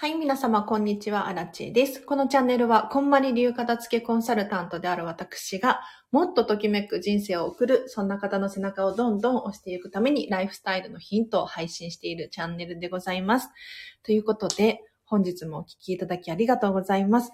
はい、皆様、こんにちは、アラチェです。このチャンネルは、こんまり流片付けコンサルタントである私が、もっとときめく人生を送る、そんな方の背中をどんどん押していくために、ライフスタイルのヒントを配信しているチャンネルでございます。ということで、本日もお聴きいただきありがとうございます。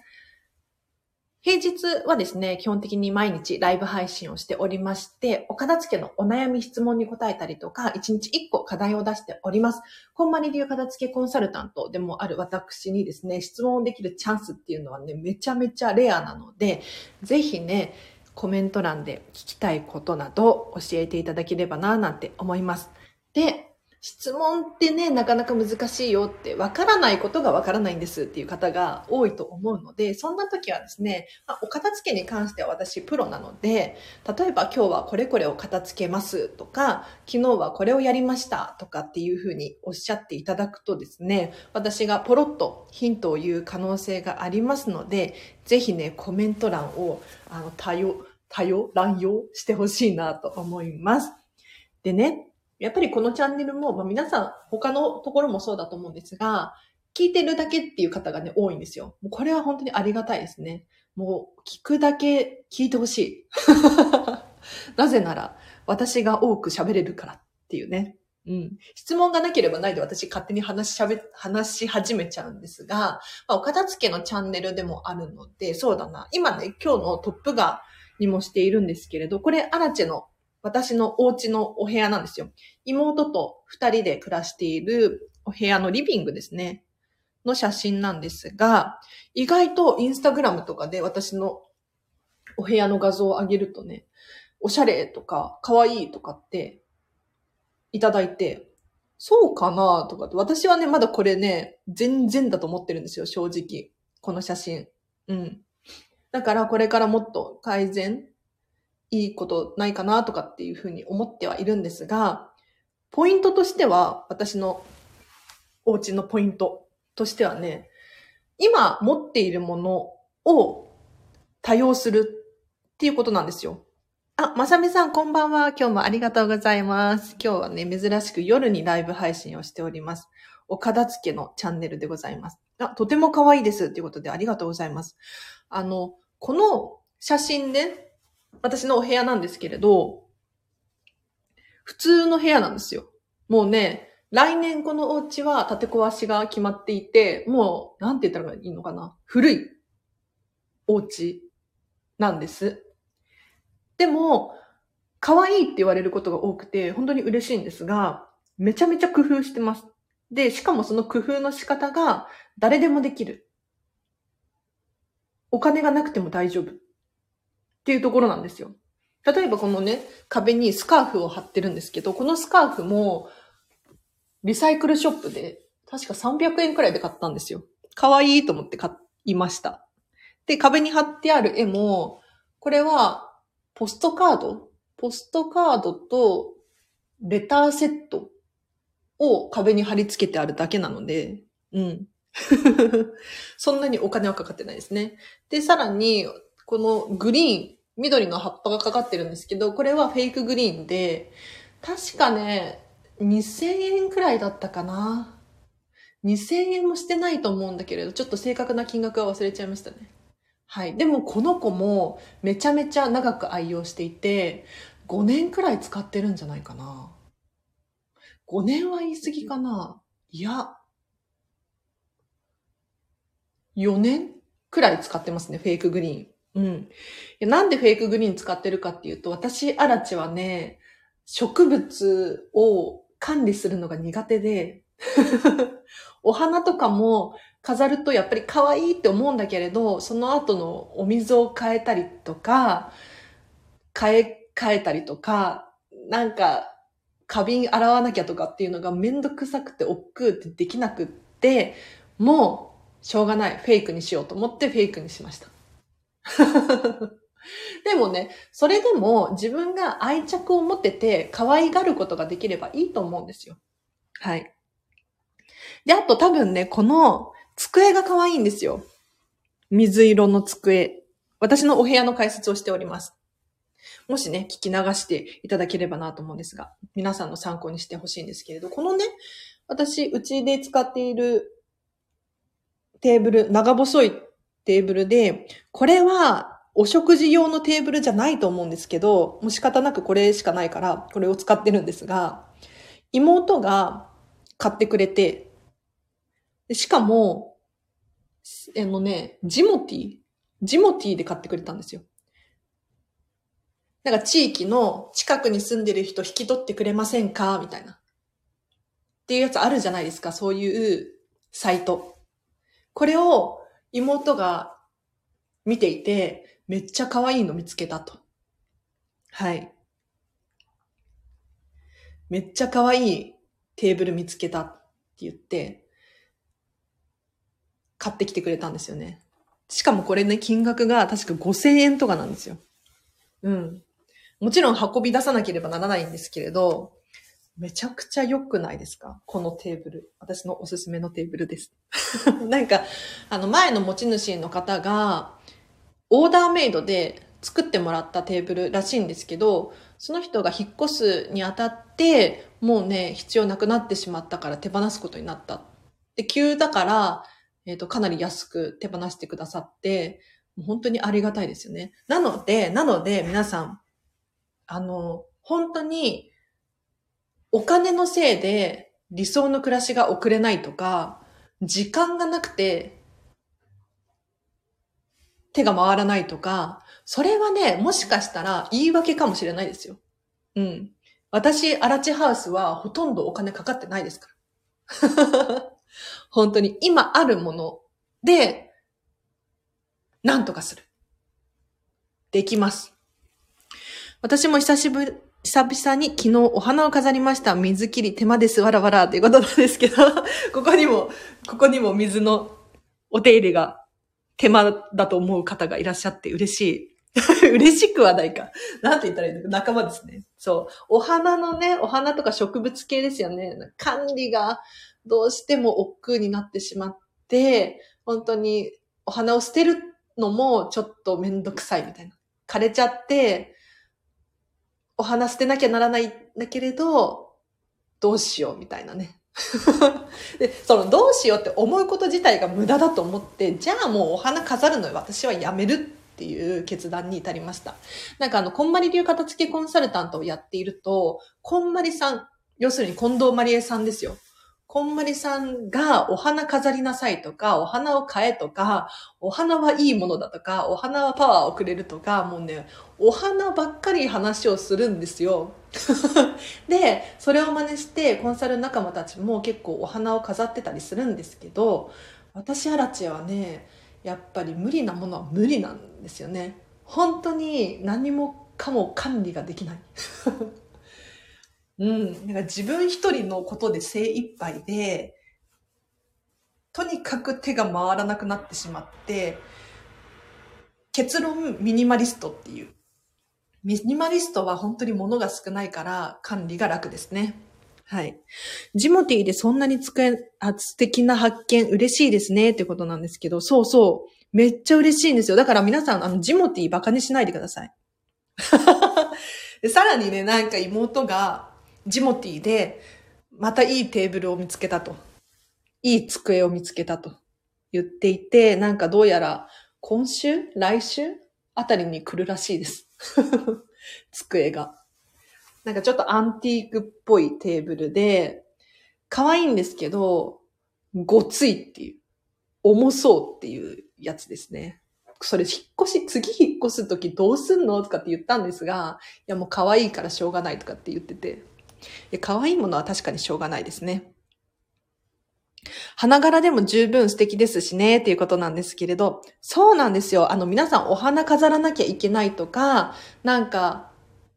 平日はですね、基本的に毎日ライブ配信をしておりまして、お片付けのお悩み質問に答えたりとか、1日1個課題を出しております。こんまり流片付けコンサルタントでもある私にですね、質問できるチャンスっていうのはね、めちゃめちゃレアなので、ぜひね、コメント欄で聞きたいことなど教えていただければな、なんて思います。で、質問ってね、なかなか難しいよって、わからないことがわからないんですっていう方が多いと思うので、そんな時はですね、まあ、お片付けに関しては私プロなので、例えば今日はこれこれを片付けますとか、昨日はこれをやりましたとかっていうふうにおっしゃっていただくとですね、私がポロッとヒントを言う可能性がありますので、ぜひね、コメント欄をあの多様、多様、乱用してほしいなと思います。でね、やっぱりこのチャンネルも、まあ、皆さん他のところもそうだと思うんですが、聞いてるだけっていう方がね、多いんですよ。もうこれは本当にありがたいですね。もう聞くだけ聞いてほしい。なぜなら、私が多く喋れるからっていうね。うん。質問がなければないで私勝手に話し喋、話し始めちゃうんですが、まあ、お片付けのチャンネルでもあるので、そうだな。今ね、今日のトップ画にもしているんですけれど、これ、アラチェの私のお家のお部屋なんですよ。妹と二人で暮らしているお部屋のリビングですね。の写真なんですが、意外とインスタグラムとかで私のお部屋の画像を上げるとね、おしゃれとか、かわいいとかっていただいて、そうかなとかって、私はね、まだこれね、全然だと思ってるんですよ、正直。この写真。うん。だからこれからもっと改善いいことないかなとかっていうふうに思ってはいるんですが、ポイントとしては、私のお家のポイントとしてはね、今持っているものを多用するっていうことなんですよ。あ、まさみさんこんばんは。今日もありがとうございます。今日はね、珍しく夜にライブ配信をしております。お片付けのチャンネルでございます。あ、とても可愛いです。ということでありがとうございます。あの、この写真ね、私のお部屋なんですけれど、普通の部屋なんですよ。もうね、来年このお家は建て壊しが決まっていて、もう、なんて言ったらいいのかな。古いお家なんです。でも、可愛いって言われることが多くて、本当に嬉しいんですが、めちゃめちゃ工夫してます。で、しかもその工夫の仕方が誰でもできる。お金がなくても大丈夫。っていうところなんですよ。例えばこのね、壁にスカーフを貼ってるんですけど、このスカーフも、リサイクルショップで、確か300円くらいで買ったんですよ。可愛いと思って買いました。で、壁に貼ってある絵も、これは、ポストカード？ポストカードと、レターセットを壁に貼り付けてあるだけなので、うん。そんなにお金はかかってないですね。で、さらに、このグリーン、緑の葉っぱがかかってるんですけど、これはフェイクグリーンで、確かね、2000円くらいだったかな。2000円もしてないと思うんだけれど、ちょっと正確な金額は忘れちゃいましたね。はい。でもこの子もめちゃめちゃ長く愛用していて、5年くらい使ってるんじゃないかな。5年は言い過ぎかないや、4年くらい使ってますね、フェイクグリーン。うん。いやなんでフェイクグリーン使ってるかっていうと、私、アラチはね、植物を管理するのが苦手で、お花とかも飾るとやっぱり可愛いって思うんだけれど、その後のお水を変えたりとか、変え、変えたりとか、なんか、花瓶洗わなきゃとかっていうのがめんどくさくて億劫ってできなくって、もう、しょうがない。フェイクにしようと思ってフェイクにしました。でもね、それでも自分が愛着を持ってて可愛がることができればいいと思うんですよ。はい。で、あと多分ね、この机が可愛いんですよ。水色の机。私のお部屋の解説をしております。もしね、聞き流していただければなと思うんですが、皆さんの参考にしてほしいんですけれど、このね、私、うちで使っているテーブル、長細いテーブルで、これはお食事用のテーブルじゃないと思うんですけど、もう仕方なくこれしかないから、これを使ってるんですが、妹が買ってくれて、しかも、あのね、ジモティジモティで買ってくれたんですよ。なんか地域の近くに住んでる人引き取ってくれませんか？みたいな。っていうやつあるじゃないですか。そういうサイト。これを妹が見ていて、めっちゃ可愛いの見つけたと。はい。めっちゃ可愛いテーブル見つけたって言って、買ってきてくれたんですよね。しかもこれね、金額が確か5000円とかなんですよ。うん。もちろん運び出さなければならないんですけれど、めちゃくちゃ良くないですか？このテーブル。私のおすすめのテーブルです。なんか、あの前の持ち主の方が、オーダーメイドで作ってもらったテーブルらしいんですけど、その人が引っ越すにあたって、もうね、必要なくなってしまったから手放すことになった。で、急だから、えっ、ー、と、かなり安く手放してくださって、もう本当にありがたいですよね。なので、なので、皆さん、あの、本当に、お金のせいで理想の暮らしが送れないとか、時間がなくて手が回らないとか、それはね、もしかしたら言い訳かもしれないですよ。うん。私、アラチハウスはほとんどお金かかってないですから。本当に今あるもので、なんとかする。できます。私も久しぶり、久々に昨日お花を飾りました。水切り手間です、わらわらっていうことなんですけど、ここにも、ここにも水のお手入れが手間だと思う方がいらっしゃって嬉しい。嬉しくはないか。なんて言ったらいいの？か仲間ですね。そう。お花のね、お花とか植物系ですよね。管理がどうしても億劫になってしまって、本当にお花を捨てるのもちょっとめんどくさいみたいな。枯れちゃって、お話捨てなきゃならないんだけれど、どうしようみたいなね。で、そのどうしようって思うこと自体が無駄だと思って、じゃあもうお花飾るの私はやめるっていう決断に至りました。なんかあの、こんまり流片付けコンサルタントをやっていると、こんまりさん、要するに近藤まりえさんですよ。こんまりさんがお花飾りなさいとか、お花を買えとか、お花はいいものだとか、お花はパワーをくれるとか、もうね、お花ばっかり話をするんですよ。で、それを真似してコンサル仲間たちも結構お花を飾ってたりするんですけど、私アラチェはね、やっぱり無理なものは無理なんですよね。本当に何もかも管理ができない。うん。なんか自分一人のことで精一杯で、とにかく手が回らなくなってしまって、結論ミニマリストっていう。ミニマリストは本当に物が少ないから管理が楽ですね。はい。ジモティでそんなに使え、素敵な発見嬉しいですねってことなんですけど、そうそう。めっちゃ嬉しいんですよ。だから皆さん、あの、ジモティバカにしないでください。さらにね、なんか妹が、ジモティで、またいいテーブルを見つけたと。いい机を見つけたと言っていて、なんかどうやら今週？来週？あたりに来るらしいです。机が。なんかちょっとアンティークっぽいテーブルで、可愛いんですけど、ごついっていう、重そうっていうやつですね。それ引っ越し、次引っ越すときどうすんの？とかって言ったんですが、いやもう可愛いからしょうがないとかって言ってて、可愛いものは確かにしょうがないですね。花柄でも十分素敵ですしね、っていうことなんですけれど、そうなんですよ。あの、皆さんお花飾らなきゃいけないとか、なんか、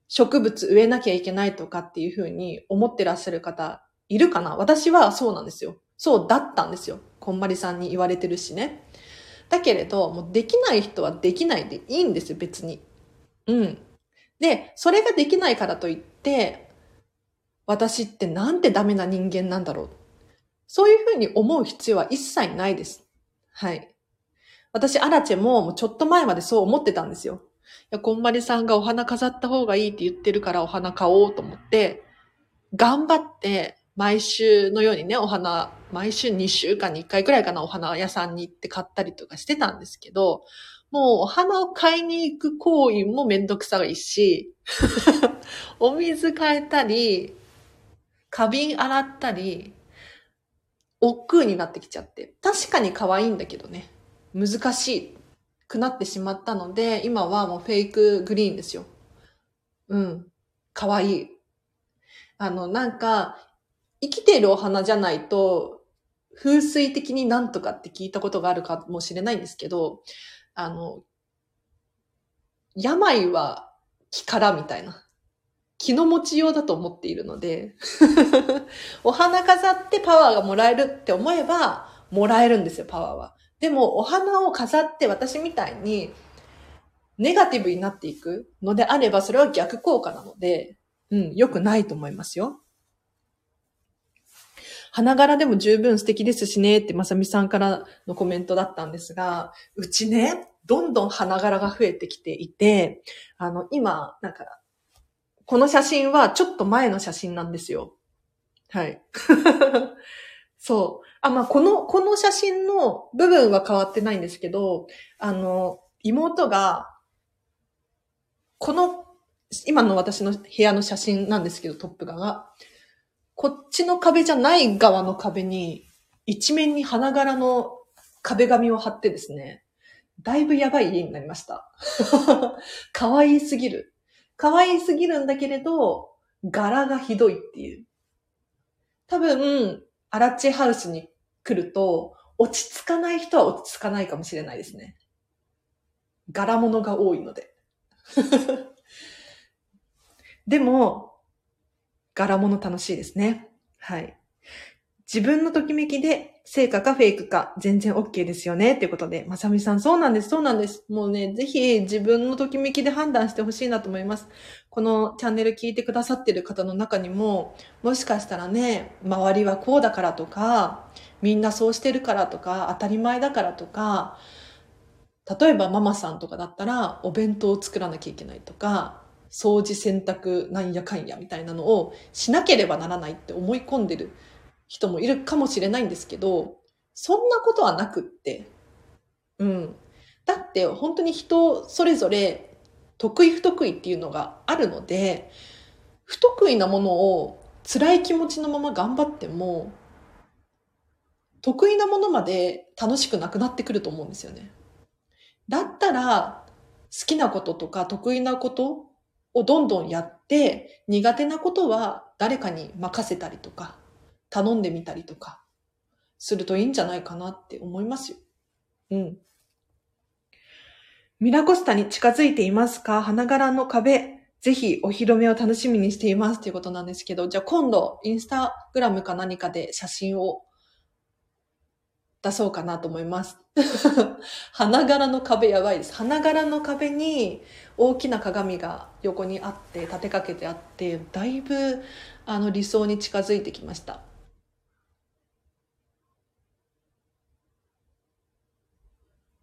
植物植えなきゃいけないとかっていうふうに思ってらっしゃる方いるかな？私はそうなんですよ。そうだったんですよ。こんまりさんに言われてるしね。だけれど、もうできない人はできないでいいんですよ、別に。うん。で、それができないからといって、私ってなんてダメな人間なんだろう。そういうふうに思う必要は一切ないです。はい。私、アラチェももうちょっと前までそう思ってたんですよ。いや、こんまりさんがお花飾った方がいいって言ってるからお花買おうと思って、頑張って毎週のようにね、お花毎週2週間に1回くらいかな、お花屋さんに行って買ったりとかしてたんですけど、もうお花を買いに行く行為もめんどくさがいし、お水変えたり、花瓶洗ったり、億劫になってきちゃって。確かに可愛いんだけどね。難しくなってしまったので、今はもうフェイクグリーンですよ。うん。可愛い。あの、なんか、生きているお花じゃないと、風水的になんとかって聞いたことがあるかもしれないんですけど、あの、病は気からみたいな。気の持ちようだと思っているので お花飾ってパワーがもらえるって思えば、もらえるんですよ、パワーは。でも、お花を飾って私みたいに、ネガティブになっていくのであれば、それは逆効果なので、うん、良くないと思いますよ。花柄でも十分素敵ですしねってまさみさんからのコメントだったんですが、うちね、どんどん花柄が増えてきていて、あの、今、なんか、この写真はちょっと前の写真なんですよ。はい。そう。あ、まあ、この、この写真の部分は変わってないんですけど、あの、妹が、この、今の私の部屋の写真なんですけど、トップ画が。こっちの壁じゃない側の壁に、一面に花柄の壁紙を貼ってですね、だいぶやばい家になりました。可愛すぎる。可愛すぎるんだけれど、柄がひどいっていう。多分、アラッチハウスに来ると、落ち着かない人は落ち着かないかもしれないですね。柄物が多いので。でも、柄物楽しいですね。はい。自分のときめきで成果かフェイクか全然 OK ですよね。っていうことで、まさみさん、そうなんです、そうなんです。もうね、ぜひ自分のときめきで判断してほしいなと思います。このチャンネル聞いてくださってる方の中にも、もしかしたらね、周りはこうだからとか、みんなそうしてるからとか、当たり前だからとか、例えばママさんとかだったら、お弁当を作らなきゃいけないとか、掃除洗濯なんやかんやみたいなのをしなければならないって思い込んでる人もいるかもしれないんですけど、そんなことはなくって、うん。だって本当に人それぞれ得意不得意っていうのがあるので、不得意なものを辛い気持ちのまま頑張っても、得意なものまで楽しくなくなってくると思うんですよね。だったら、好きなこととか得意なことをどんどんやって、苦手なことは誰かに任せたりとか、頼んでみたりとかするといいんじゃないかなって思いますよ。うん。ミラコスタに近づいていますか？花柄の壁、ぜひお披露目を楽しみにしていますということなんですけど、じゃあ今度インスタグラムか何かで写真を出そうかなと思います。花柄の壁やばいです。花柄の壁に大きな鏡が横にあって、立てかけてあって、だいぶあの理想に近づいてきました。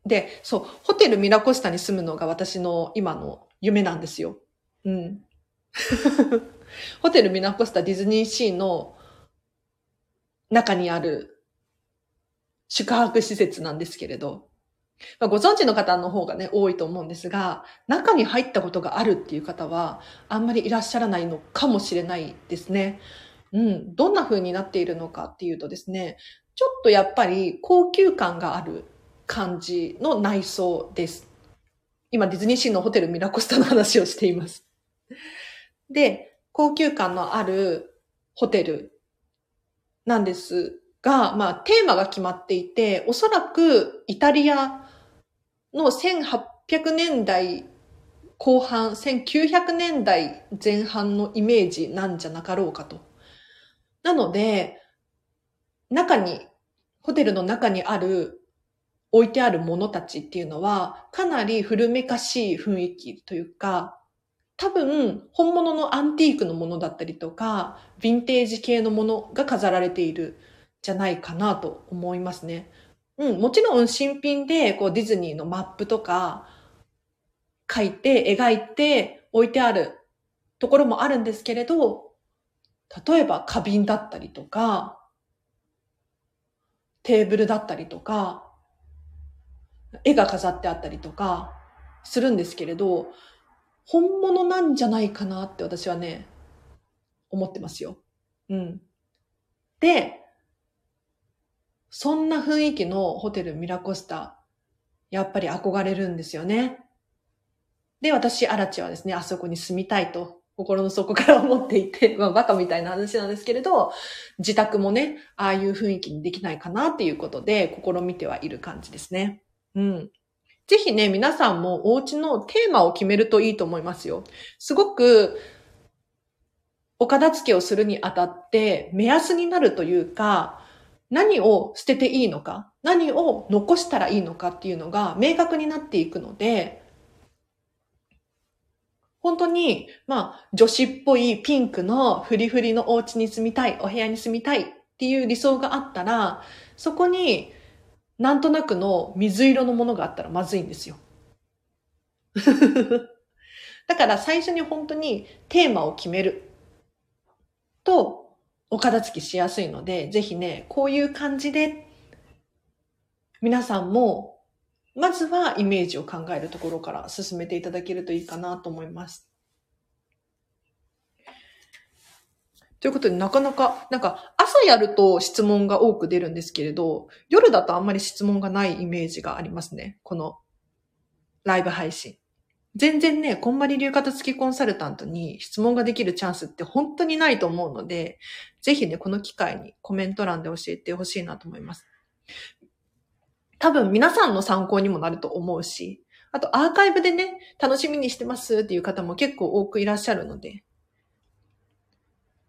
で、そう、ホテルミラコスタに住むのが私の今の夢なんですよ。うん。ホテルミラコスタディズニーシーの中にある宿泊施設なんですけれど、まあ、ご存知の方の方がね、多いと思うんですが、中に入ったことがあるっていう方は、あんまりいらっしゃらないのかもしれないですね。うん。どんな風になっているのかっていうとですね、ちょっとやっぱり高級感がある感じの内装です。今、ディズニーシーのホテルミラコスタの話をしています。で、高級感のあるホテルなんですが、まあ、テーマが決まっていて、おそらくイタリアの1800年代後半、1900年代前半のイメージなんじゃなかろうかと。なので、中に、ホテルの中にある置いてあるものたちっていうのは、かなり古めかしい雰囲気というか、多分、本物のアンティークのものだったりとか、ヴィンテージ系のものが飾られているじゃないかなと思いますね。うん、もちろん新品で、こうディズニーのマップとか、書いて、描いて、置いてあるところもあるんですけれど、例えば花瓶だったりとか、テーブルだったりとか、絵が飾ってあったりとかするんですけれど、本物なんじゃないかなって私はね、思ってますよ。うん。で、そんな雰囲気のホテルミラコスタ、やっぱり憧れるんですよね。で、私、アラチはですね、あそこに住みたいと、心の底から思っていて、まあ、バカみたいな話なんですけれど、自宅もね、ああいう雰囲気にできないかなっていうことで、試みてはいる感じですね。うん。ぜひね、皆さんもお家のテーマを決めるといいと思いますよ。すごく、お片付けをするにあたって目安になるというか、何を捨てていいのか、何を残したらいいのかっていうのが明確になっていくので、本当に、まあ、女子っぽいピンクのフリフリのお家に住みたい、お部屋に住みたいっていう理想があったら、そこになんとなくの水色のものがあったらまずいんですよ。だから最初に本当にテーマを決めるとお片付きしやすいので、ぜひね、こういう感じで皆さんもまずはイメージを考えるところから進めていただけるといいかなと思います。ということで、なかなか、なんか、朝やると質問が多く出るんですけれど、夜だとあんまり質問がないイメージがありますね。この、ライブ配信。全然ね、こんまり流片付きコンサルタントに質問ができるチャンスって本当にないと思うので、ぜひね、この機会にコメント欄で教えてほしいなと思います。多分皆さんの参考にもなると思うし、あとアーカイブでね、楽しみにしてますっていう方も結構多くいらっしゃるので、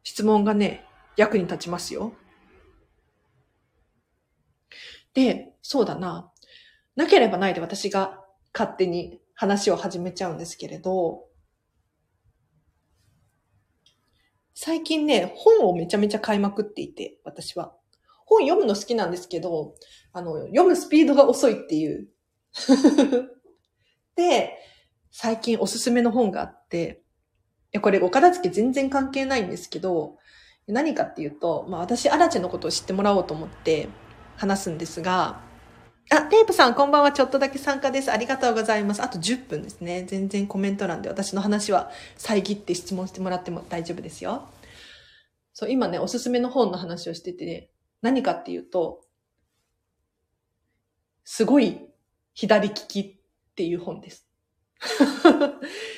質問がね、役に立ちますよ。で、そうだな。なければないで私が勝手に話を始めちゃうんですけれど、最近ね、本をめちゃめちゃ買いまくっていて、私は。本読むの好きなんですけど、あの、読むスピードが遅いっていう。で、最近おすすめの本があって、や、これお片付け全然関係ないんですけど、何かっていうと、まあ私、アラチェのことを知ってもらおうと思って話すんですが、あ、テープさん、こんばんは。ちょっとだけ参加です。ありがとうございます。あと10分ですね。全然コメント欄で私の話は遮って質問してもらっても大丈夫ですよ。そう、今ね、おすすめの本の話をしてて、ね何かっていうと、すごい左利きっていう本です。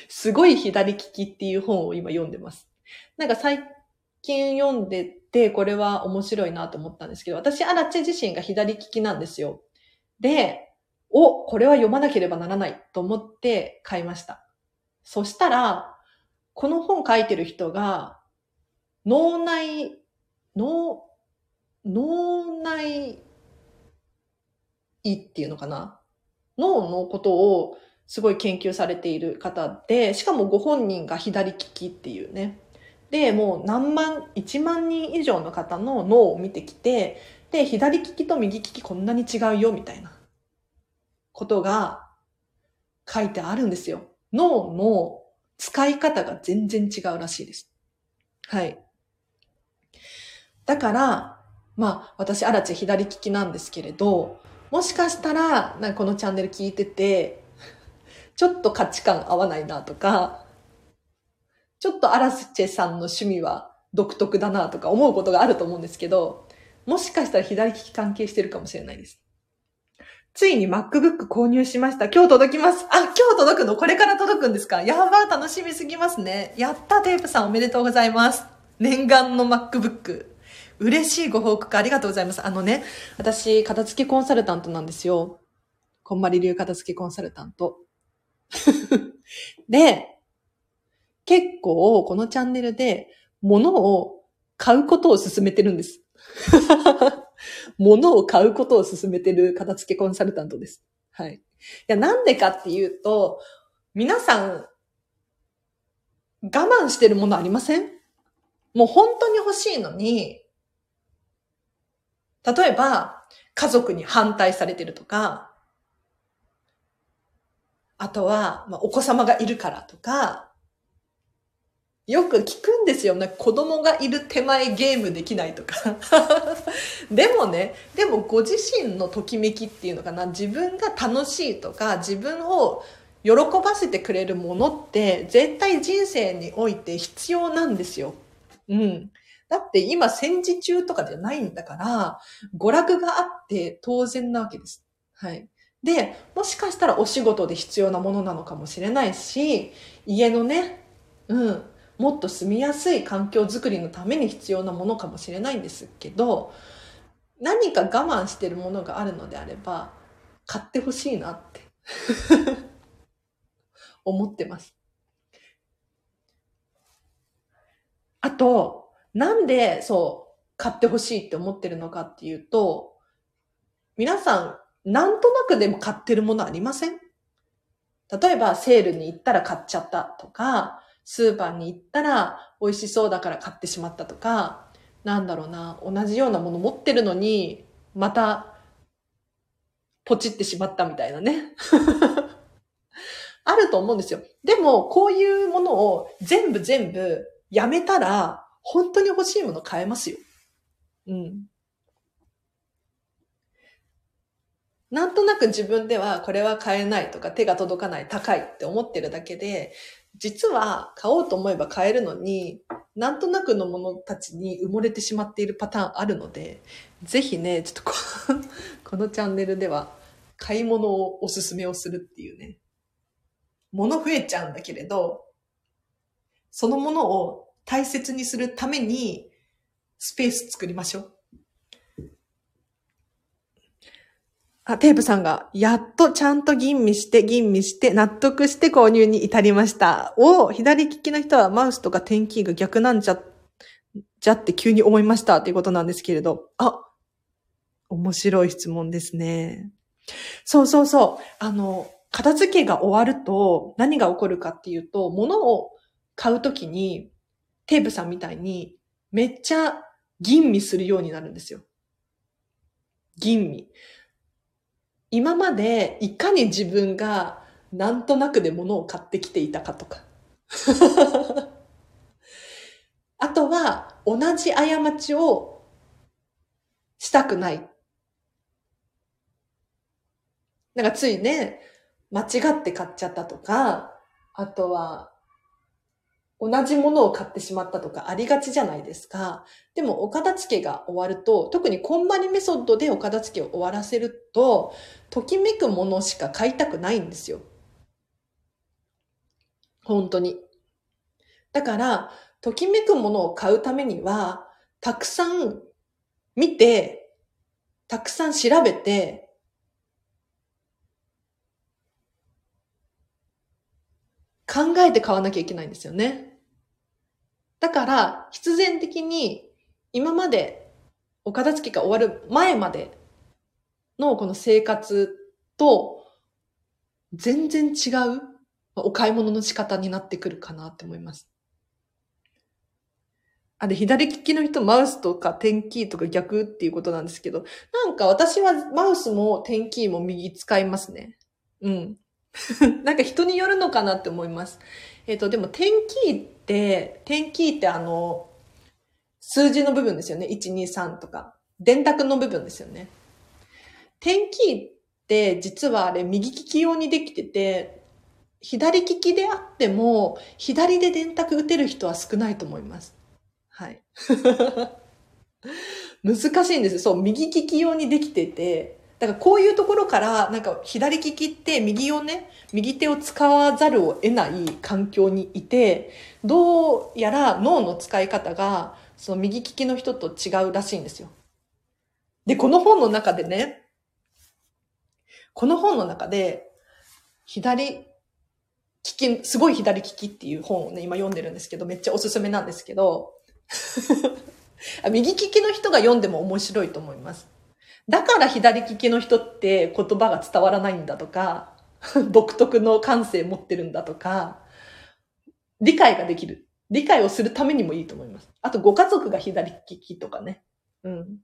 すごい左利きっていう本を今読んでます。なんか最近読んでて、これは面白いなと思ったんですけど、私、アラチ自身が左利きなんですよ。で、お、これは読まなければならないと思って買いました。そしたら、この本書いてる人が、脳内、脳、脳内医っていうのかな？脳のことをすごい研究されている方で、しかもご本人が左利きっていうね。で、もう何万、1万人以上の方の脳を見てきて、で、左利きと右利きこんなに違うよ、みたいなことが書いてあるんですよ。脳の使い方が全然違うらしいです。はい。だから、まあ、私、アラチ左利きなんですけれど、もしかしたら、なんかこのチャンネル聞いてて、ちょっと価値観合わないなとか、ちょっとアラスチェさんの趣味は独特だなとか思うことがあると思うんですけど、もしかしたら左利き関係してるかもしれないです。ついに MacBook 購入しました。今日届きます。あ、今日届くのこれから届くんですか？やばー、楽しみすぎますね。やったテープさんおめでとうございます。念願の MacBook。嬉しいご報告ありがとうございます。あのね、私、片付けコンサルタントなんですよ。こんまり流片付けコンサルタント。で、結構このチャンネルで物を買うことを進めてるんです。物を買うことを進 めてる片付けコンサルタントです。はい。いや、なんでかっていうと、皆さん、我慢してるものありません？もう本当に欲しいのに、例えば、家族に反対されてるとか、あとは、まあ、お子様がいるからとか、よく聞くんですよ。なんか子供がいる手前ゲームできないとか。でもね、でもご自身のときめきっていうのかな、自分が楽しいとか、自分を喜ばせてくれるものって絶対人生において必要なんですよ。うん。だって今戦時中とかじゃないんだから、娯楽があって当然なわけです。はい。で、もしかしたらお仕事で必要なものなのかもしれないし、家のね、うん、もっと住みやすい環境づくりのために必要なものかもしれないんですけど、何か我慢してるものがあるのであれば、買ってほしいなって 思ってます。あと、なんでそう、買ってほしいって思ってるのかっていうと、皆さん、なんとなくでも買ってるものありません？例えば、セールに行ったら買っちゃったとか、スーパーに行ったら美味しそうだから買ってしまったとか、なんだろうな、同じようなもの持ってるのに、また、ポチってしまったみたいなね。あると思うんですよ。でも、こういうものを全部全部やめたら、本当に欲しいもの買えますよ。うん。なんとなく自分ではこれは買えないとか手が届かない高いって思ってるだけで、実は買おうと思えば買えるのに、なんとなくのものたちに埋もれてしまっているパターンあるので、ぜひね、ちょっとこ このチャンネルでは買い物をおすすめをするっていうね。物増えちゃうんだけれど、そのものを大切にするためにスペース作りましょう。あ、テープさんが、やっとちゃんと吟味して、吟味して、納得して購入に至りました。お左利きの人はマウスとか点キーが逆なんじゃ、じゃって急に思いましたっていうことなんですけれど。あ、面白い質問ですね。そうそうそう。あの、片付けが終わると何が起こるかっていうと、物を買うときに、テープさんみたいにめっちゃ吟味するようになるんですよ。吟味。今までいかに自分がなんとなくで物を買ってきていたかとか。あとは同じ過ちをしたくない。なんかついね、間違って買っちゃったとか、あとは同じものを買ってしまったとかありがちじゃないですか。でも、お片付けが終わると、特にこんまりメソッドでお片付けを終わらせると、ときめくものしか買いたくないんですよ。本当に。だから、ときめくものを買うためには、たくさん見て、たくさん調べて、考えて買わなきゃいけないんですよね。だから、必然的に今までお片付けが終わる前までのこの生活と全然違うお買い物の仕方になってくるかなって思います。あれ、左利きの人、マウスとか点キーとか逆っていうことなんですけど、なんか私はマウスも点キーも右使いますね。うん。なんか人によるのかなって思います。えっ、ー、と、でも点キーって、点キーってあの、数字の部分ですよね。1、2、3とか。電卓の部分ですよね。点キーって実はあれ右利き用にできてて、左利きであっても、左で電卓打てる人は少ないと思います。はい。難しいんですよ。そう、右利き用にできてて、だからこういうところから、なんか左利きって右をね、右手を使わざるを得ない環境にいて、どうやら脳の使い方が、その右利きの人と違うらしいんですよ。で、この本の中でね、この本の中で、左利き、すごい左利きっていう本をね、今読んでるんですけど、めっちゃおすすめなんですけど、右利きの人が読んでも面白いと思います。だから左利きの人って言葉が伝わらないんだとか、独特の感性持ってるんだとか、理解ができる。理解をするためにもいいと思います。あと、ご家族が左利きとかね。うん。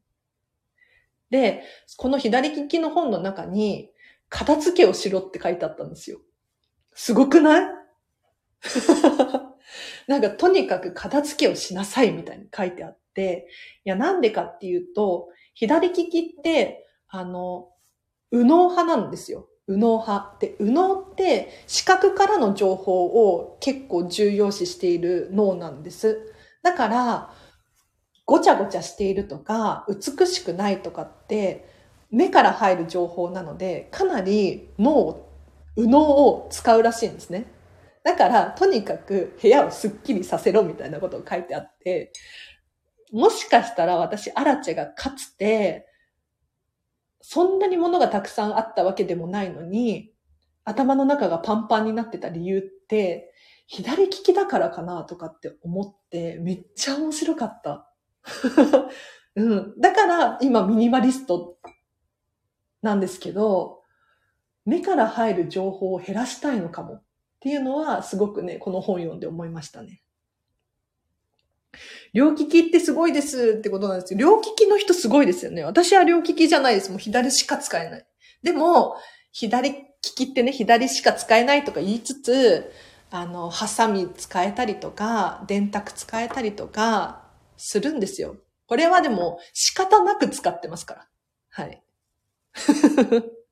で、この左利きの本の中に、片付けをしろって書いてあったんですよ。すごくない？なんかとにかく片付けをしなさいみたいに書いてあって、いや、なんでかっていうと、左利きって、あの、右脳派なんですよ。右脳派。で、右脳って視覚からの情報を結構重要視している脳なんです。だから、ごちゃごちゃしているとか、美しくないとかって、目から入る情報なので、かなり脳、右脳を使うらしいんですね。だから、とにかく部屋をスッキリさせろみたいなことを書いてあって、もしかしたら私、アラチェがかつて、そんなに物がたくさんあったわけでもないのに、頭の中がパンパンになってた理由って、左利きだからかなとかって思って、めっちゃ面白かった。うん。だから今ミニマリストなんですけど、目から入る情報を減らしたいのかもっていうのはすごくね、この本読んで思いましたね。両利きってすごいですってことなんですよ。両利きの人すごいですよね。私は両利きじゃないです。もう左しか使えない。でも、左利きってね、左しか使えないとか言いつつ、あの、ハサミ使えたりとか、電卓使えたりとか、するんですよ。これはでも仕方なく使ってますから。はい。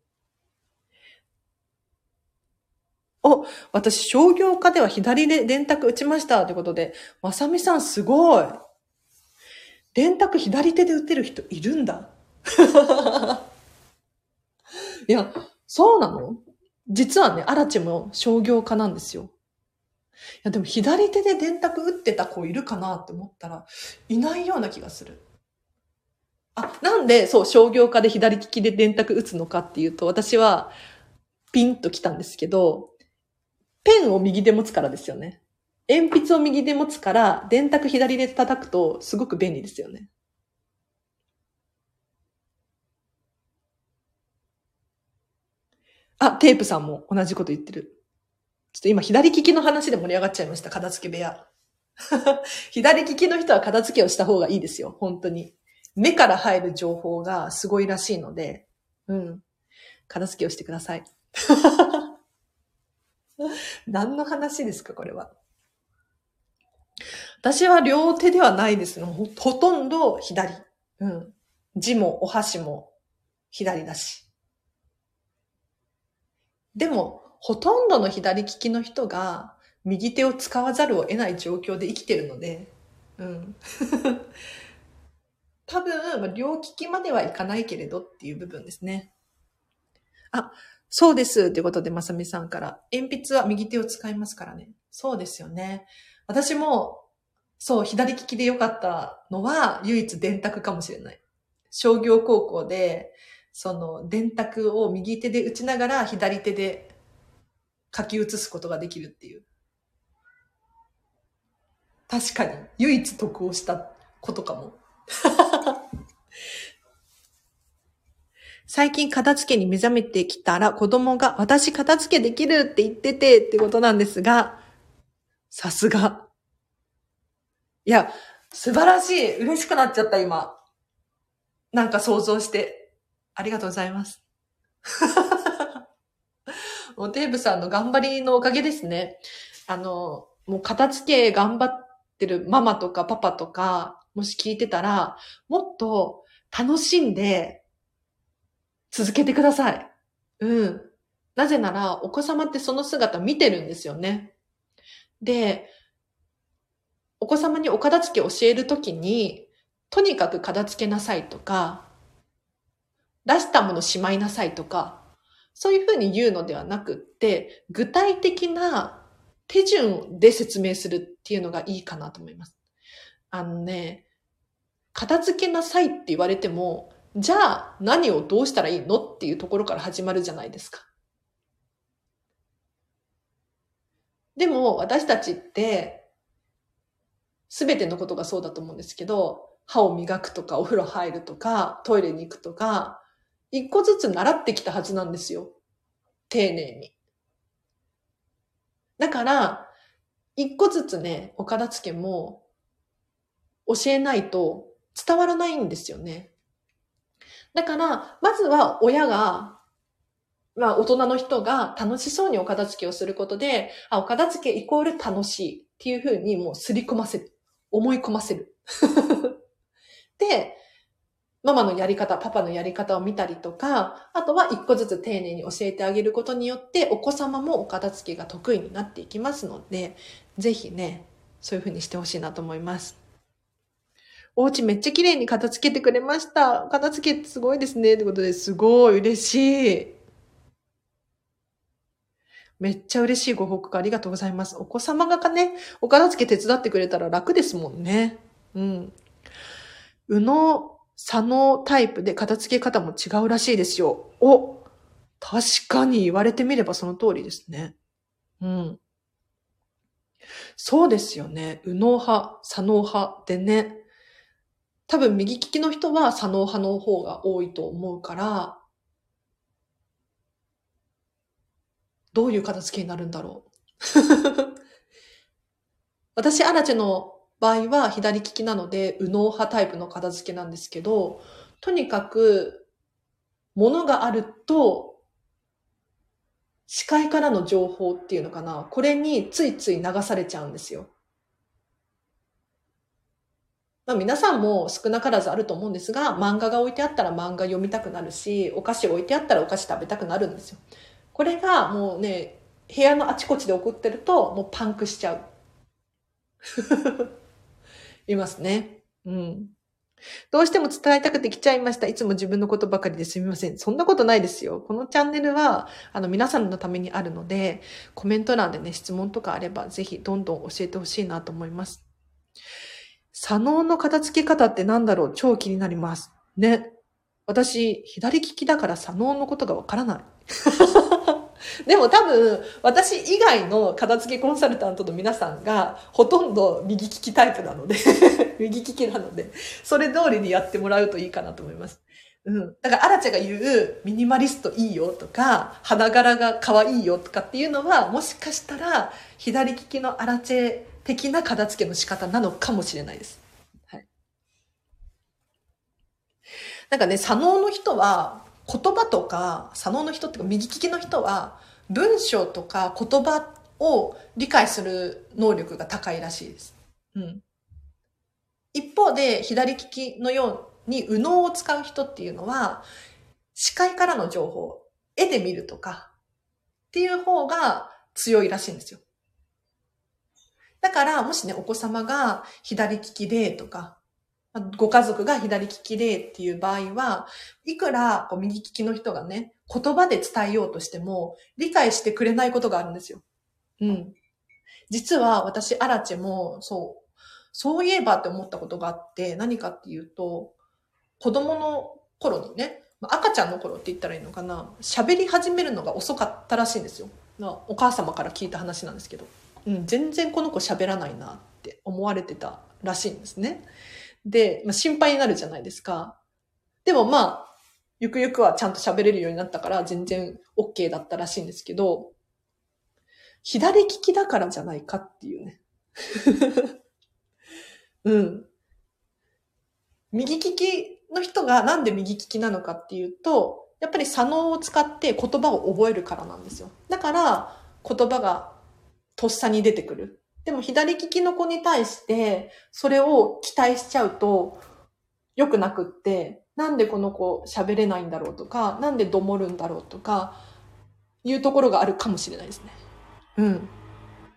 お、私商業科では左で電卓打ちましたってことで、まさみさんすごい。電卓左手で打てる人いるんだ。いや、そうなの？実はね、アラチも商業科なんですよ。いや、でも左手で電卓打ってた子いるかなって思ったら、いないような気がする。あ、なんで、そう、商業科で左利きで電卓打つのかっていうと、私は、ピンと来たんですけど、ペンを右で持つからですよね。鉛筆を右で持つから、電卓左で叩くとすごく便利ですよね。あ、テープさんも同じこと言ってる。ちょっと今左利きの話で盛り上がっちゃいました。片付け部屋。左利きの人は片付けをした方がいいですよ。本当に。目から入る情報がすごいらしいので、うん。片付けをしてください。何の話ですか、これは。私は両手ではないです。ほほとんど左。うん。字もお箸も左だし。でも、ほとんどの左利きの人が右手を使わざるを得ない状況で生きてるので、うん。多分、両利きまではいかないけれどっていう部分ですね。あ、そうです。ということで、まさみさんから。鉛筆は右手を使いますからね。そうですよね。私も、そう、左利きで良かったのは、唯一電卓かもしれない。商業高校で、その、電卓を右手で打ちながら、左手で書き写すことができるっていう。確かに、唯一得をしたことかも。最近片付けに目覚めてきたら子供が私片付けできるって言っててってことなんですが、さすが。いや、素晴らしい。嬉しくなっちゃった今。なんか想像して。ありがとうございます。もうテーブさんの頑張りのおかげですね。あの、もう片付け頑張ってるママとかパパとか、もし聞いてたら、もっと楽しんで続けてください。うん。なぜなら、お子様ってその姿見てるんですよね。で、お子様にお片付け教えるときに、とにかく片付けなさいとか、出したものしまいなさいとか、そういうふうに言うのではなくって、具体的な手順で説明するっていうのがいいかなと思います。あのね、片付けなさいって言われても、じゃあ何をどうしたらいいのっていうところから始まるじゃないですか。でも私たちってすべてのことがそうだと思うんですけど、歯を磨くとかお風呂入るとかトイレに行くとか、一個ずつ習ってきたはずなんですよ。丁寧に。だから、一個ずつね、お片付けも教えないと伝わらないんですよね。だから、まずは親が、まあ大人の人が楽しそうにお片付けをすることで、あ、お片付けイコール楽しいっていうふうにもうすり込ませる。思い込ませる。で、ママのやり方、パパのやり方を見たりとか、あとは一個ずつ丁寧に教えてあげることによって、お子様もお片付けが得意になっていきますので、ぜひね、そういうふうにしてほしいなと思います。お家めっちゃ綺麗に片付けてくれました。片付けってすごいですね。ってことですごい嬉しい。めっちゃ嬉しいご報告ありがとうございます。お子様がね、お片付け手伝ってくれたら楽ですもんね。うん。右脳、左脳タイプで片付け方も違うらしいですよ。お確かに言われてみればその通りですね。うん。そうですよね。右脳派、左脳派でね。多分右利きの人は左脳派の方が多いと思うから、どういう片付けになるんだろう。私、アラチェの場合は左利きなので、右脳派タイプの片付けなんですけど、とにかく、物があると、視界からの情報っていうのかな。これについつい流されちゃうんですよ。まあ、皆さんも少なからずあると思うんですが、漫画が置いてあったら漫画読みたくなるし、お菓子置いてあったらお菓子食べたくなるんですよ。これがもうね、部屋のあちこちで送ってると、もうパンクしちゃう。いますね。うん。どうしても伝えたくて来ちゃいました。いつも自分のことばかりですみません。そんなことないですよ。このチャンネルは、あの、皆さんのためにあるので、コメント欄でね、質問とかあれば、ぜひどんどん教えてほしいなと思います。左脳の片付け方って何だろう？超気になります。ね。私、左利きだから左脳のことがわからない。でも多分、私以外の片付けコンサルタントの皆さんが、ほとんど右利きタイプなので 右利きなので、それ通りにやってもらうといいかなと思います。うん。だから、アラチェが言う、ミニマリストいいよとか、花柄が可愛いよとかっていうのは、もしかしたら、左利きのアラチェ的な片付けの仕方なのかもしれないです。はい。なんかね、左脳の人は、言葉とか、左脳の人っていうか、右利きの人は、文章とか言葉を理解する能力が高いらしいです。うん。一方で、左利きのように、右脳を使う人っていうのは、視界からの情報、絵で見るとか、っていう方が強いらしいんですよ。だから、もしね、お子様が左利きでとか、ご家族が左利きでっていう場合は、いくらこう右利きの人がね、言葉で伝えようとしても、理解してくれないことがあるんですよ。うん。実は私、アラチェも、そう、そういえばって思ったことがあって、何かっていうと、子供の頃にね、赤ちゃんの頃って言ったらいいのかな、喋り始めるのが遅かったらしいんですよ。お母様から聞いた話なんですけど。うん、全然この子喋らないなって思われてたらしいんですね。で、まあ、心配になるじゃないですか。でもまあ、ゆくゆくはちゃんと喋れるようになったから全然 OK だったらしいんですけど、左利きだからじゃないかっていうね。うん。右利きの人がなんで右利きなのかっていうと、やっぱり左脳を使って言葉を覚えるからなんですよ。だから言葉がとっさに出てくる。でも左利きの子に対して、それを期待しちゃうと、良くなくって、なんでこの子喋れないんだろうとか、なんでどもるんだろうとか、いうところがあるかもしれないですね。うん。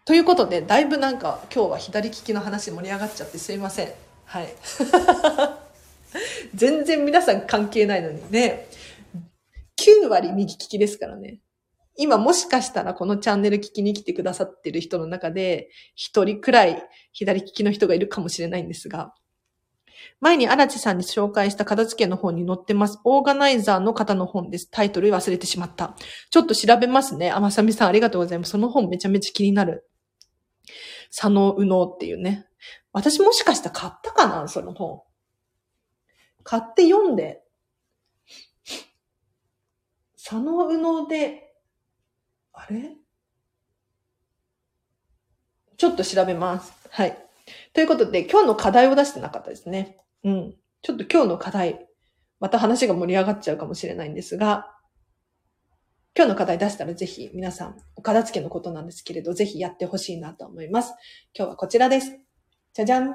ということで、だいぶなんか今日は左利きの話盛り上がっちゃってすいません。はい。全然皆さん関係ないのにね。9割右利きですからね。今もしかしたらこのチャンネル聞きに来てくださってる人の中で、一人くらい左利きの人がいるかもしれないんですが、前に荒地さんに紹介した片付けの本に載ってます。オーガナイザーの方の本です。タイトル忘れてしまった。ちょっと調べますね。あまさみさんありがとうございます。その本めちゃめちゃ気になる。佐野右脳っていうね。私もしかしたら買ったかなその本。買って読んで。佐野右脳であれ？ちょっと調べます。はい。ということで、今日の課題を出してなかったですね。うん。ちょっと今日の課題、また話が盛り上がっちゃうかもしれないんですが、今日の課題出したらぜひ皆さん、お片付けのことなんですけれど、ぜひやってほしいなと思います。今日はこちらです。じゃじゃん。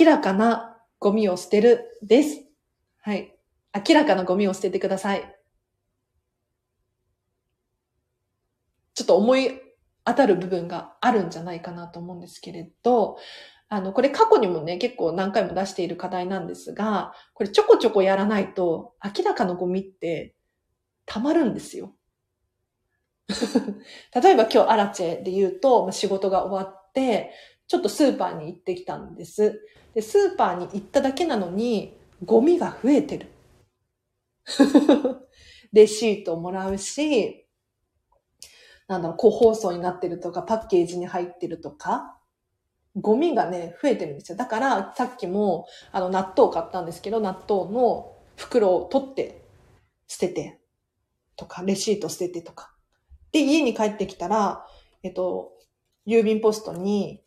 明らかなゴミを捨てるです。はい。明らかなゴミを捨ててください。ちょっと思い当たる部分があるんじゃないかなと思うんですけれど、あの、これ過去にもね、結構何回も出している課題なんですが、これちょこちょこやらないと、明らかなゴミって溜まるんですよ。例えば今日アラチェで言うと、仕事が終わって、ちょっとスーパーに行ってきたんです。で、スーパーに行っただけなのに、ゴミが増えてる。レシートもらうし、なんだろう、個包装になってるとか、パッケージに入ってるとか、ゴミがね、増えてるんですよ。だから、さっきも、あの、納豆買ったんですけど、納豆の袋を取って、捨てて、とか、レシート捨ててとか。で、家に帰ってきたら、えっと、郵便ポストに、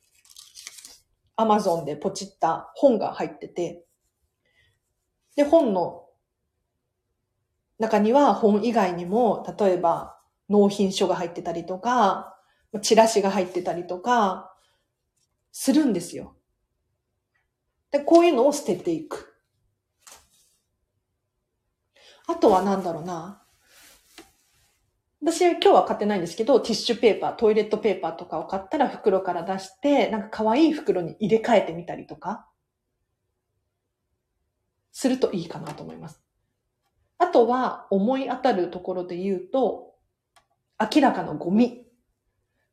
アマゾンでポチった本が入ってて、で、本の中には本以外にも、例えば納品書が入ってたりとか、チラシが入ってたりとか、するんですよ。で、こういうのを捨てていく。あとは何だろうな。私今日は買ってないんですけど、ティッシュペーパー、トイレットペーパーとかを買ったら袋から出して、なんか可愛い袋に入れ替えてみたりとか、するといいかなと思います。あとは思い当たるところで言うと、明らかなゴミ、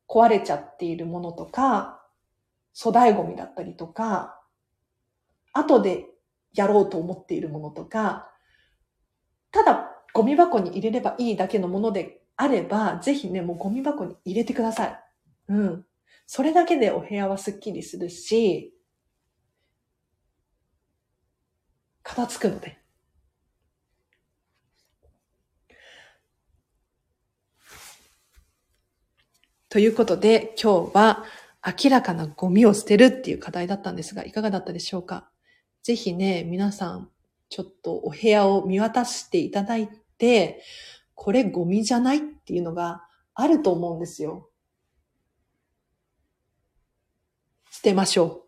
壊れちゃっているものとか、粗大ゴミだったりとか、後でやろうと思っているものとか、ただゴミ箱に入れればいいだけのものであれば、ぜひね、もうゴミ箱に入れてください。うん。それだけでお部屋はスッキリするし、片付くので。ということで、今日は明らかなゴミを捨てるっていう課題だったんですが、いかがだったでしょうか？ぜひね、皆さん、ちょっとお部屋を見渡していただいて、これゴミじゃないっていうのがあると思うんですよ。捨てましょ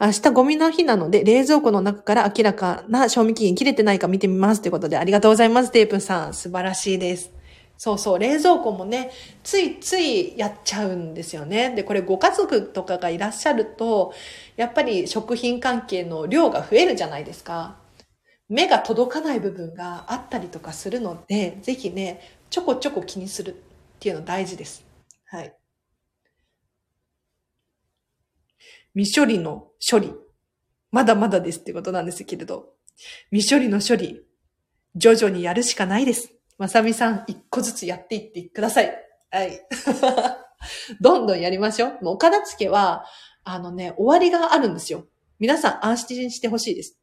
う。明日ゴミの日なので、冷蔵庫の中から明らかな賞味期限切れてないか見てみます。ということで、ありがとうございます、テープさん。素晴らしいです。そうそう、冷蔵庫もね、ついついやっちゃうんですよね。で、これご家族とかがいらっしゃると、やっぱり食品関係の量が増えるじゃないですか。目が届かない部分があったりとかするので、ぜひね、ちょこちょこ気にするっていうの大事です。はい。未処理の処理。まだまだですってことなんですけれど、未処理の処理、徐々にやるしかないです。まさみさん、一個ずつやっていってください。はい。どんどんやりましょう。もう、お片付けは、あのね、終わりがあるんですよ。皆さん安心してほしいです。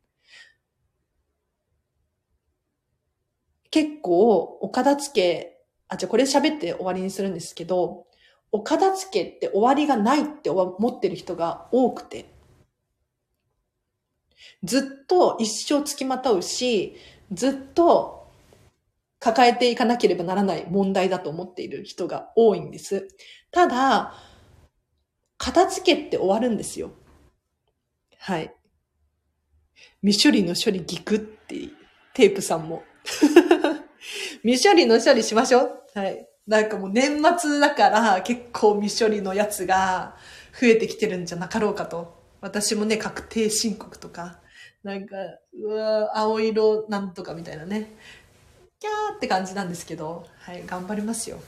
結構、お片付け、あ、じゃあこれ喋って終わりにするんですけど、お片付けって終わりがないって思ってる人が多くて、ずっと一生付きまとうし、ずっと抱えていかなければならない問題だと思っている人が多いんです。ただ、片付けって終わるんですよ。はい。未処理の処理ギクってテープさんも。未処理の処理しましょう。はい。なんかもう年末だから結構未処理のやつが増えてきてるんじゃなかろうかと。私もね、確定申告とか、なんか、うわ青色なんとかみたいなね。キャーって感じなんですけど、はい、頑張りますよ。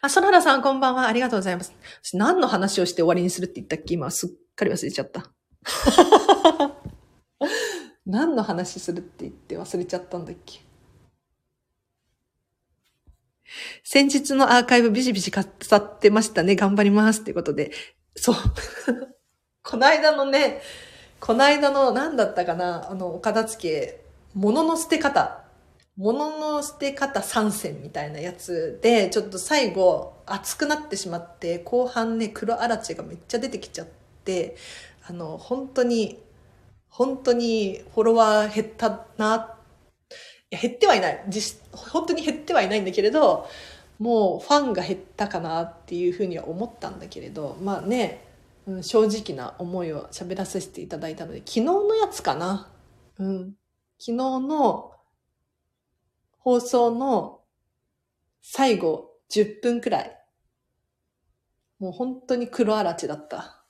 あ、ソララさんこんばんは。ありがとうございます。何の話をして終わりにするって言ったっけ？今すっかり忘れちゃった。何の話するって言って忘れちゃったんだっけ？先日のアーカイブビシビシ飾ってましたね。頑張りますっていうことで。そう。この間のね、この間の何だったかなあの、お片付け、物の捨て方。物の捨て方参戦みたいなやつで、ちょっと最後熱くなってしまって、後半ね、黒あらちがめっちゃ出てきちゃって、あの、本当に、本当にフォロワー減ったな。減ってはいない。実、本当に減ってはいないんだけれど、もうファンが減ったかなっていうふうには思ったんだけれど、まあね、正直な思いを喋らせていただいたので、昨日のやつかな。うん。昨日の放送の最後10分くらい。もう本当に黒あらちだった。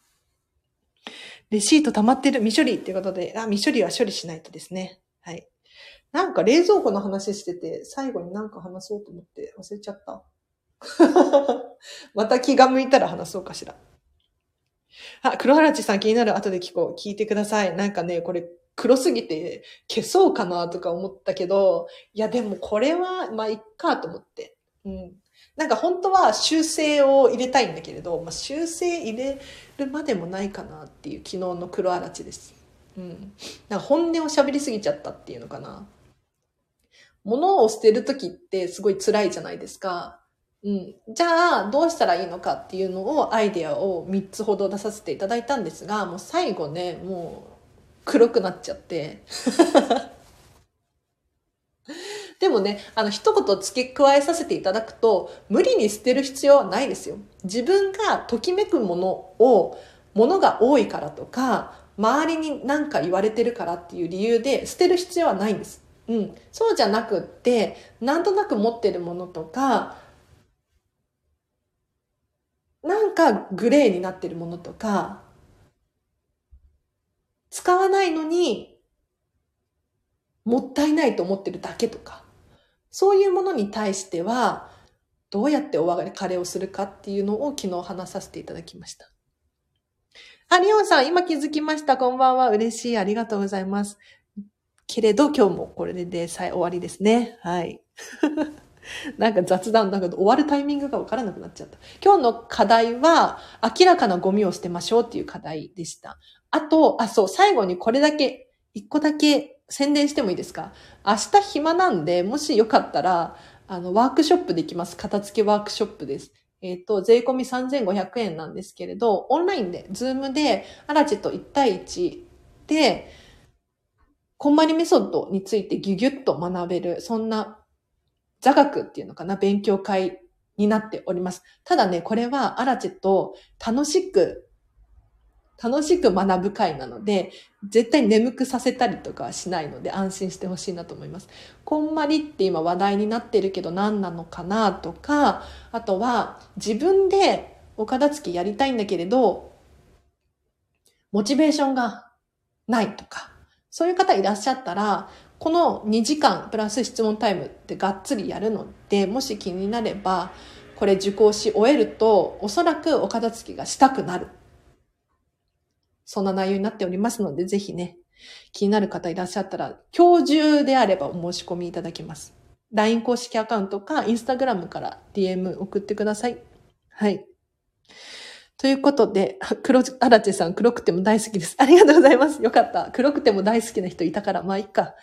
レシート溜まってる未処理っていうことで、あ、未処理は処理しないとですね。はい。なんか冷蔵庫の話してて、最後になんか話そうと思って忘れちゃった。また気が向いたら話そうかしら。あ、黒原地さん気になる後で聞こう。聞いてください。なんかね、これ黒すぎて消そうかなとか思ったけど、いやでもこれは、まあ、いっかと思って。うん。なんか本当は修正を入れたいんだけれど、まあ、修正入れるまでもないかなっていう昨日の黒あらちです。うん。なんか本音を喋りすぎちゃったっていうのかな。物を捨てるときってすごい辛いじゃないですか。うん。じゃあ、どうしたらいいのかっていうのを、アイデアを3つほど出させていただいたんですが、もう最後ね、もう黒くなっちゃって。でもね、あの、一言付け加えさせていただくと、無理に捨てる必要はないですよ。自分がときめくものを、ものが多いからとか、周りに何か言われてるからっていう理由で捨てる必要はないんです。うん。そうじゃなくって、なんとなく持ってるものとか、なんかグレーになってるものとか、使わないのに、もったいないと思ってるだけとか、そういうものに対しては、どうやってお別れをするかっていうのを昨日話させていただきました。あ、リオンさん、今気づきました。こんばんは。嬉しい。ありがとうございます。けれど、今日もこれでさえ終わりですね。はい。なんか雑談だけど終わるタイミングがわからなくなっちゃった。今日の課題は、明らかなゴミを捨てましょうっていう課題でした。あと、あ、そう、最後にこれだけ、一個だけ宣伝してもいいですか？明日暇なんで、もしよかったら、あの、ワークショップできます。片付けワークショップです。えっ、ー、と、税込み3500円なんですけれど、オンラインで、ズームで、アラチェと1対1で、こんまりメソッドについてギュギュッと学べる、そんな座学っていうのかな、勉強会になっております。ただね、これはアラチェと楽しく楽しく学ぶ会なので、絶対眠くさせたりとかはしないので安心してほしいなと思います。こんまりって今話題になってるけど何なのかなとか、あとは自分でお片付きやりたいんだけれど、モチベーションがないとか、そういう方いらっしゃったら、この2時間プラス質問タイムってがっつりやるので、もし気になれば、これ受講し終えると、おそらくお片付きがしたくなるそんな内容になっておりますので、ぜひね、気になる方いらっしゃったら、今日中であればお申し込みいただけます。LINE 公式アカウントか、Instagram から DM 送ってください。はい。ということで、黒、アラチェさん黒くても大好きです。ありがとうございます。よかった。黒くても大好きな人いたから、まあいいか。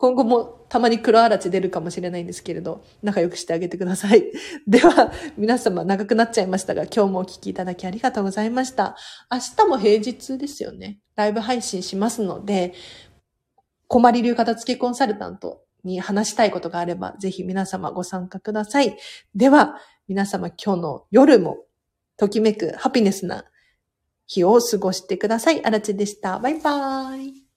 今後もたまに黒あらち出るかもしれないんですけれど、仲良くしてあげてください。では、皆様長くなっちゃいましたが、今日もお聞きいただきありがとうございました。明日も平日ですよね。ライブ配信しますので、困り流片付けコンサルタントに話したいことがあれば、ぜひ皆様ご参加ください。では、皆様今日の夜も、ときめくハピネスな日を過ごしてください。あらちでした。バイバーイ。